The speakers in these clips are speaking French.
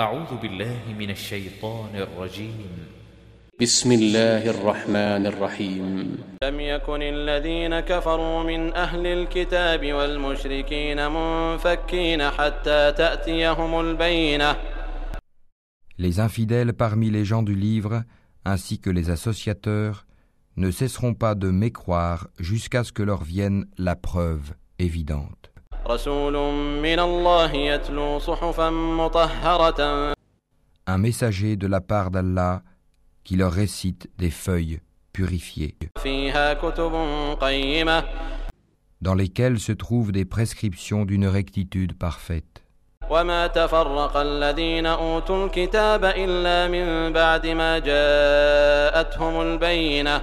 أعوذ بالله من الشيطان الرجيم بسم الله الرحمن الرحيم لم يكن الذين كفروا من أهل الكتاب والمشركين منفكين حتى تأتيهم البينة Les infidèles parmi les gens du livre, ainsi que les associateurs, ne cesseront pas de mécroire jusqu'à ce que leur vienne la preuve évidente. رسول من الله يتلو صحفا مطهرة Un messager de la part d'Allah qui leur récite des feuilles purifiées, فيها كتب قيمة dans lesquelles se trouvent des prescriptions d'une rectitude parfaite. وما تفرق الذين أوتوا الكتاب إلا من بعد ما جاءتهم البينة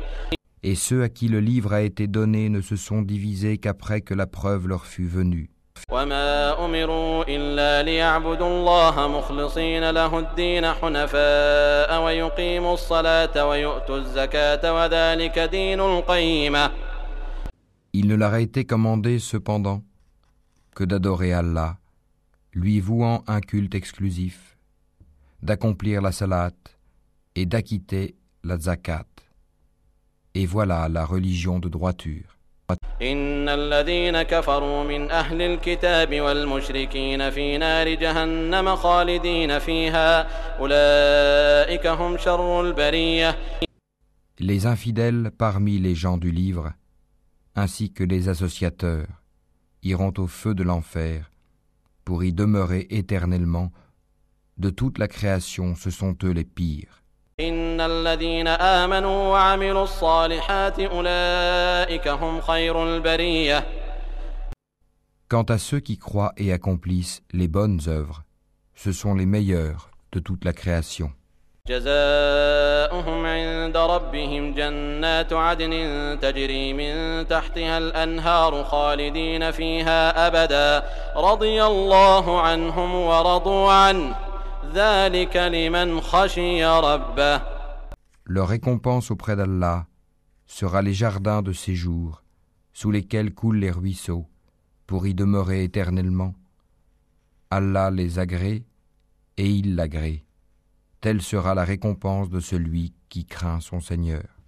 Et ceux à qui le livre a été donné ne se sont divisés qu'après que la preuve leur fut venue. وما أمروا إلا ليعبدوا الله مخلصين له الدين حنفاء ويقيموا الصلاة ويؤتوا الزكاة وذلك دين القيمة Il ne leur a été commandé cependant que d'adorer Allah, lui vouant un culte exclusif, d'accomplir la salat et d'acquitter la zakat. Et voilà la religion de droiture. إن الذين كفروا من أهل الكتاب والمشركين في نار جهنم خالدين فيها أولئك هم شر البرية Les infidèles parmi les gens du livre, ainsi que les associateurs, iront au feu de l'enfer pour y demeurer éternellement. De toute la création, ce sont eux les pires. الذين آمنوا وعملوا الصالحات أولئك هم خير البرية. Quant à ceux qui croient et accomplissent les bonnes œuvres, ce sont les meilleurs de toute la création. جزاؤهم عند ربهم جنات عدن تجري من تحتها الأنهار خالدين فيها أبدا. رضي الله عنهم ورضوا عنه. ذلك لمن خشي ربه. Leur récompense auprès d'Allah sera les jardins de séjour sous lesquels coulent les ruisseaux pour y demeurer éternellement. Allah les agrée et il l'agrée. Telle sera la récompense de celui qui craint son Seigneur.